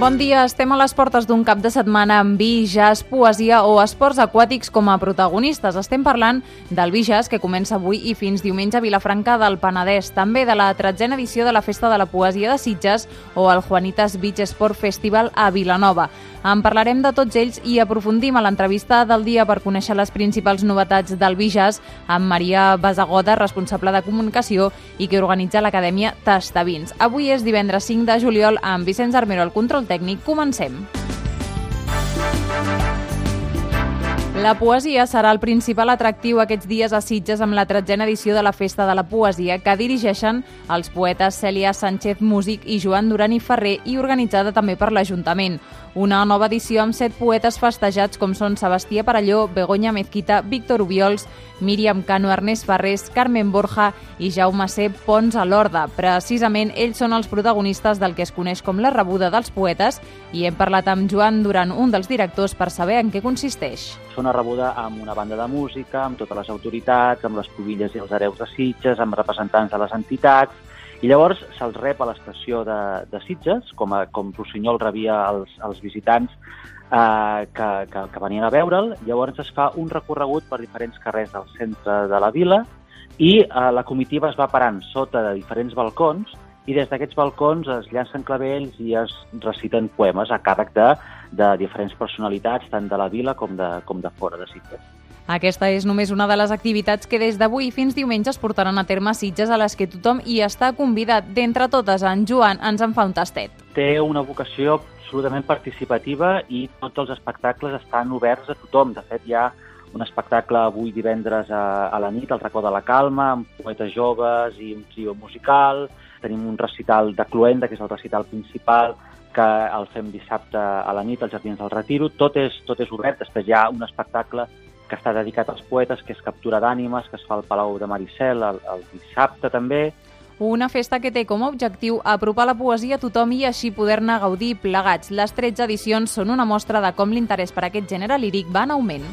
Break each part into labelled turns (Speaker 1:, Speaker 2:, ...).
Speaker 1: Bon dia, estem a les portes d'un cap de setmana amb vi, jazz, poesia o esports aquàtics com a protagonistes. Estem parlant del vi jazz que comença avui i fins diumenge a Vilafranca del Penedès, també de la tretzena edició de la Festa de la Poesia de Sitges o el Juanitas Beach Sport Festival a Vilanova. En parlarem de tots ells i aprofundim a l'entrevista del dia per conèixer les principals novetats del Vijas amb Maria Basagoda, responsable de comunicació i que organitza l'Acadèmia Tastavins. Avui és divendres 5 de juliol amb Vicenç Armero al control tècnic. Comencem. La poesia serà el principal atractiu aquests dies a Sitges amb la tretzena edició de la Festa de la Poesia que dirigeixen els poetes Cèlia Sánchez Músic i Joan Duran i Ferrer i organitzada també per l'Ajuntament. Una nova edició amb set poetes festejats com són Sebastià Parelló, Begoña Mezquita, Víctor Ubiols, Míriam Cano, Ernest Ferrés, Carmen Borja i Jaume C. Pons a l'Horda. Precisament ells són els protagonistes del que es coneix com la rebuda dels poetes i hem parlat amb Joan Duran, un dels directors, per saber en què consisteix.
Speaker 2: Fa una rebuda amb una banda de música, amb totes les autoritats, amb les pobilles i els hereus de Sitges, amb representants de les entitats, i llavors se'ls rep a l'estació de, de Sitges, com, a, com Rossinyol rebia els, els visitants eh, que, que, que venien a veure'l. Llavors es fa un recorregut per diferents carrers del centre de la vila i eh, la comitiva es va parant sota de diferents balcons i des d'aquests balcons es llancen clavells i es reciten poemes a càrrec de, de diferents personalitats, tant de la vila com de, com de fora de Sitges.
Speaker 1: Aquesta és només una de les activitats que des d'avui fins diumenge es portaran a terme Sitges a les que tothom hi està convidat. D'entre totes, en Joan ens en fa un tastet.
Speaker 2: Té una vocació absolutament participativa i tots els espectacles estan oberts a tothom. De fet, hi ha un espectacle avui divendres a, a la nit, al racó de la Calma, amb poetes joves i un trio musical. Tenim un recital de Cluenda, que és el recital principal, que el fem dissabte a la nit als Jardins del Retiro. Tot és, tot és obert. Després hi ha un espectacle que està dedicat als poetes, que és Captura d'ànimes, que es fa al Palau de Maricel el, el dissabte també.
Speaker 1: Una festa que té com a objectiu apropar la poesia a tothom i així poder-ne gaudir plegats. Les 13 edicions són una mostra de com l'interès per aquest gènere líric va en augment.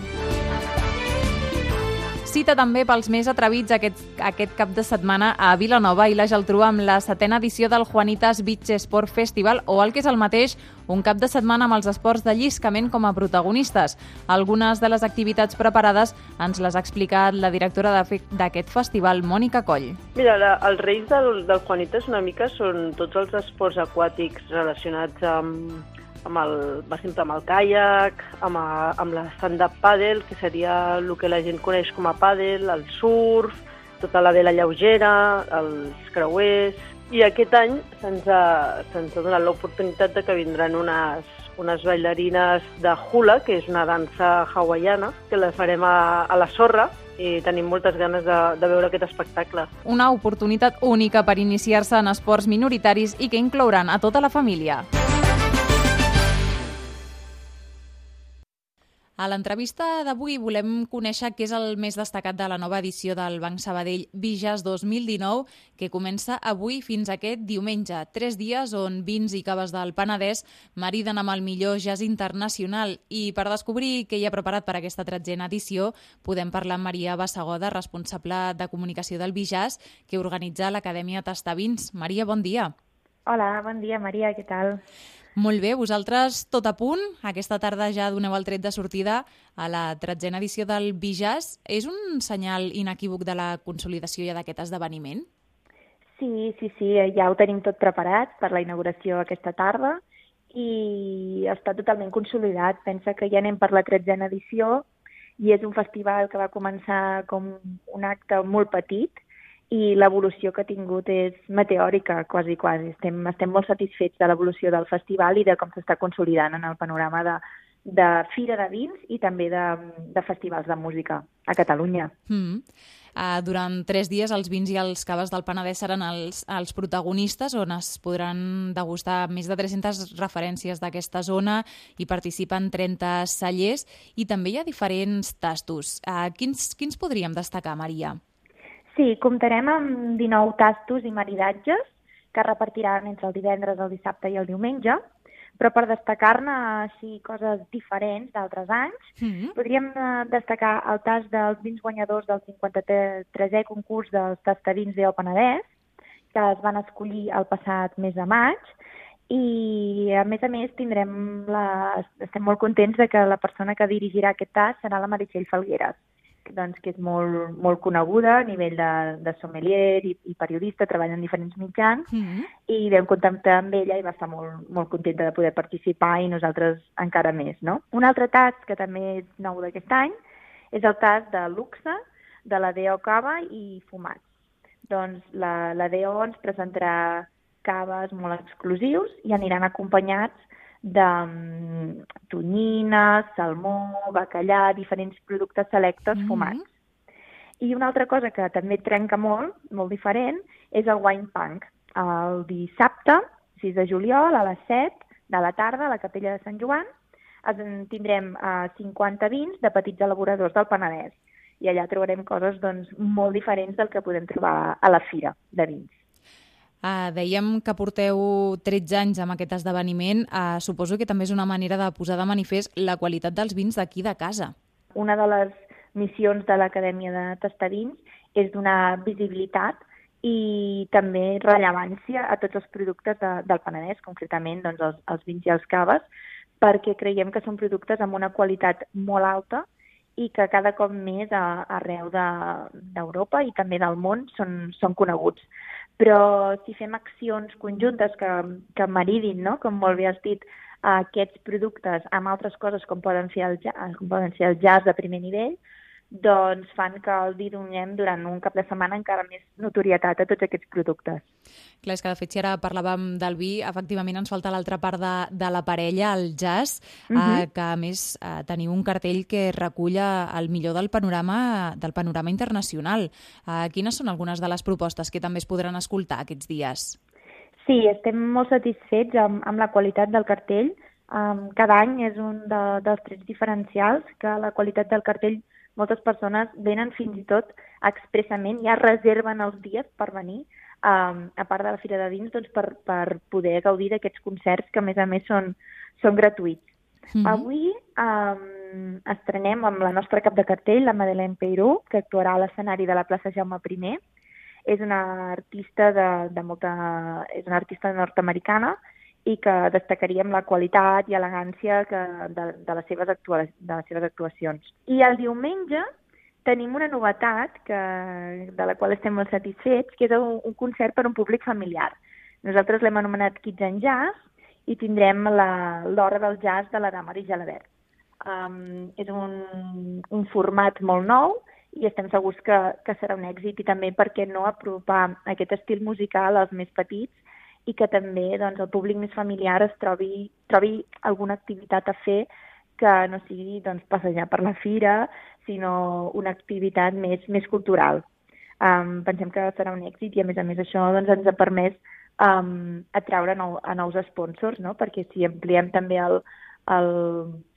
Speaker 1: Cita també pels més atrevits aquest, aquest cap de setmana a Vilanova i la Geltrú amb la setena edició del Juanitas Beach Sport Festival o el que és el mateix, un cap de setmana amb els esports de lliscament com a protagonistes. Algunes de les activitats preparades ens les ha explicat la directora d'aquest festival, Mònica Coll.
Speaker 3: Mira, la, els reis del, del Juanitas una mica són tots els esports aquàtics relacionats amb amb el, va sempre amb el caiac, amb, a, amb la stand-up paddle, que seria el que la gent coneix com a paddle, el surf, tota la vela lleugera, els creuers... I aquest any se'ns ha, se ha donat l'oportunitat de que vindran unes, unes ballarines de hula, que és una dansa hawaiana, que la farem a, a la sorra, i tenim moltes ganes de, de veure aquest espectacle.
Speaker 1: Una oportunitat única per iniciar-se en esports minoritaris i que inclouran a tota la família. A l'entrevista d'avui volem conèixer què és el més destacat de la nova edició del Banc Sabadell Vijas 2019, que comença avui fins aquest diumenge. Tres dies on vins i caves del Penedès mariden amb el millor jazz internacional. I per descobrir què hi ha preparat per aquesta tretzena edició, podem parlar amb Maria Bassagoda, responsable de comunicació del Vijas, que organitza l'Acadèmia Tastavins. Maria, bon dia.
Speaker 4: Hola, bon dia, Maria, què tal?
Speaker 1: Molt bé, vosaltres tot a punt. Aquesta tarda ja doneu el tret de sortida a la tretzena edició del Bijàs. És un senyal inequívoc de la consolidació ja d'aquest esdeveniment?
Speaker 4: Sí, sí, sí, ja ho tenim tot preparat per la inauguració aquesta tarda i està totalment consolidat. Pensa que ja anem per la tretzena edició i és un festival que va començar com un acte molt petit i l'evolució que ha tingut és meteòrica, quasi, quasi. Estem, estem molt satisfets de l'evolució del festival i de com s'està consolidant en el panorama de, de fira de vins i també de, de festivals de música a Catalunya.
Speaker 1: Mm. Uh, durant tres dies els vins i els caves del Penedès seran els, els protagonistes on es podran degustar més de 300 referències d'aquesta zona i participen 30 cellers i també hi ha diferents tastos. Uh, quins, quins podríem destacar, Maria?
Speaker 4: Sí, comptarem amb 19 tastos i maridatges que es repartiran entre el divendres, el dissabte i el diumenge, però per destacar-ne així coses diferents d'altres anys,
Speaker 1: Mm -hmm.
Speaker 4: podríem eh, destacar el tas dels vins guanyadors del 53è concurs dels tastadins de Penedès, que es van escollir el passat mes de maig, i a més a més tindrem la... estem molt contents de que la persona que dirigirà aquest tas serà la Meritxell Falgueres, doncs, que és molt, molt coneguda a nivell de, de sommelier i, i periodista, treballa en diferents mitjans,
Speaker 1: Mm -hmm.
Speaker 4: i vam contactar amb ella i va estar molt, molt contenta de poder participar i nosaltres encara més. No? Un altre tas que també és nou d'aquest any és el tas de luxe de la DO Cava i Fumats. Doncs la, la DO ens presentarà caves molt exclusius i aniran acompanyats de um, tonyina, salmó, bacallà, diferents productes selectes
Speaker 1: Mhm.
Speaker 4: fumats. I una altra cosa que també trenca molt, molt diferent, és el wine punk. El dissabte, 6 de juliol, a les 7 de la tarda, a la capella de Sant Joan, es- tindrem eh, 50 vins de petits elaboradors del Penedès. I allà trobarem coses doncs, molt diferents del que podem trobar a la fira de vins.
Speaker 1: Uh, dèiem que porteu 13 anys amb aquest esdeveniment. Uh, suposo que també és una manera de posar de manifest la qualitat dels vins d'aquí de casa.
Speaker 4: Una de les missions de l'Acadèmia de Tastadins és donar visibilitat i també rellevància a tots els productes de, del Penedès, concretament doncs, els, els vins i els caves, perquè creiem que són productes amb una qualitat molt alta i que cada cop més a, arreu de- d'Europa i també del món són, són coneguts. Però si fem accions conjuntes que, que maridin, no? com molt bé has dit, aquests productes amb altres coses com poden, fer el, ja- com poden ser el jazz de primer nivell, doncs fan que el donem durant un cap de setmana encara més notorietat a tots aquests productes.
Speaker 1: Clar, és que de fet, si ara parlàvem del vi, efectivament ens falta l'altra part de, de la parella, el jazz, uh
Speaker 4: Mhm.
Speaker 1: eh, que a més eh, teniu un cartell que recull eh, el millor del panorama del panorama internacional. Eh, quines són algunes de les propostes que també es podran escoltar aquests dies?
Speaker 4: Sí, estem molt satisfets amb, amb la qualitat del cartell. Um, cada any és un de, dels trets diferencials, que la qualitat del cartell moltes persones venen fins i tot expressament, ja reserven els dies per venir, um, a part de la Fira de Vins, doncs per, per poder gaudir d'aquests concerts que a més a més són, són gratuïts.
Speaker 1: Mm -hmm.
Speaker 4: Avui um, estrenem amb la nostra cap de cartell, la Madeleine Peiró, que actuarà a l'escenari de la plaça Jaume I. És una artista de, de molta... és una artista nord-americana i que destacaríem la qualitat i elegància que, de, de, les seves actua, de les seves actuacions. I el diumenge tenim una novetat que, de la qual estem molt satisfets, que és un, un concert per a un públic familiar. Nosaltres l'hem anomenat Kids and Jazz i tindrem l'hora del jazz de la dama de Gelabert. Um, és un, un format molt nou i estem segurs que, que serà un èxit i també, per què no, apropar aquest estil musical als més petits i que també doncs, el públic més familiar es trobi, trobi alguna activitat a fer que no sigui doncs, passejar per la fira, sinó una activitat més, més cultural. Um, pensem que serà un èxit i, a més a més, això doncs, ens ha permès um, atraure nou, a nous sponsors, no? perquè si ampliem també el, el,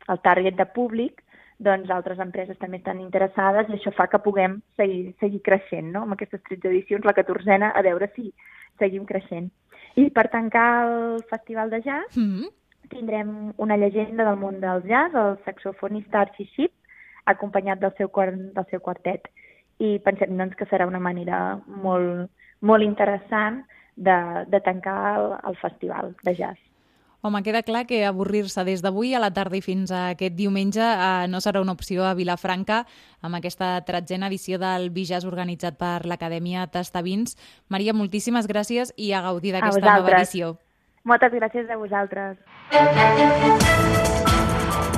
Speaker 4: el target de públic, doncs altres empreses també estan interessades i això fa que puguem seguir, seguir creixent no? amb aquestes 13 edicions, la 14a, a veure si seguim creixent. I per tancar el Festival de Jazz
Speaker 1: Mm -hmm.
Speaker 4: tindrem una llegenda del món del jazz, el saxofonista Archie Sheep, acompanyat del seu, del seu quartet. I pensem doncs, que serà una manera molt, molt interessant de, de tancar el, el festival de jazz.
Speaker 1: Home, queda clar que avorrir-se des d'avui a la tarda i fins a aquest diumenge eh, no serà una opció a Vilafranca amb aquesta tretzena edició del Vijas organitzat per l'Acadèmia Tastavins. Maria, moltíssimes gràcies i a gaudir d'aquesta nova edició.
Speaker 4: Moltes gràcies a vosaltres.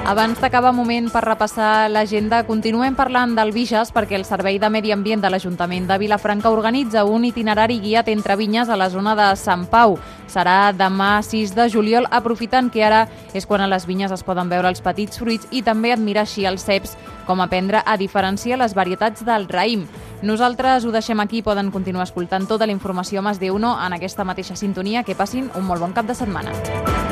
Speaker 1: Abans d'acabar moment per repassar l'agenda, continuem parlant del Vijas perquè el Servei de Medi Ambient de l'Ajuntament de Vilafranca organitza un itinerari guiat entre vinyes a la zona de Sant Pau. Serà demà 6 de juliol, aprofitant que ara és quan a les vinyes es poden veure els petits fruits i també admirar així els ceps, com aprendre a diferenciar les varietats del raïm. Nosaltres ho deixem aquí, poden continuar escoltant tota la informació a Mas de Uno en aquesta mateixa sintonia. Que passin un molt bon cap de setmana.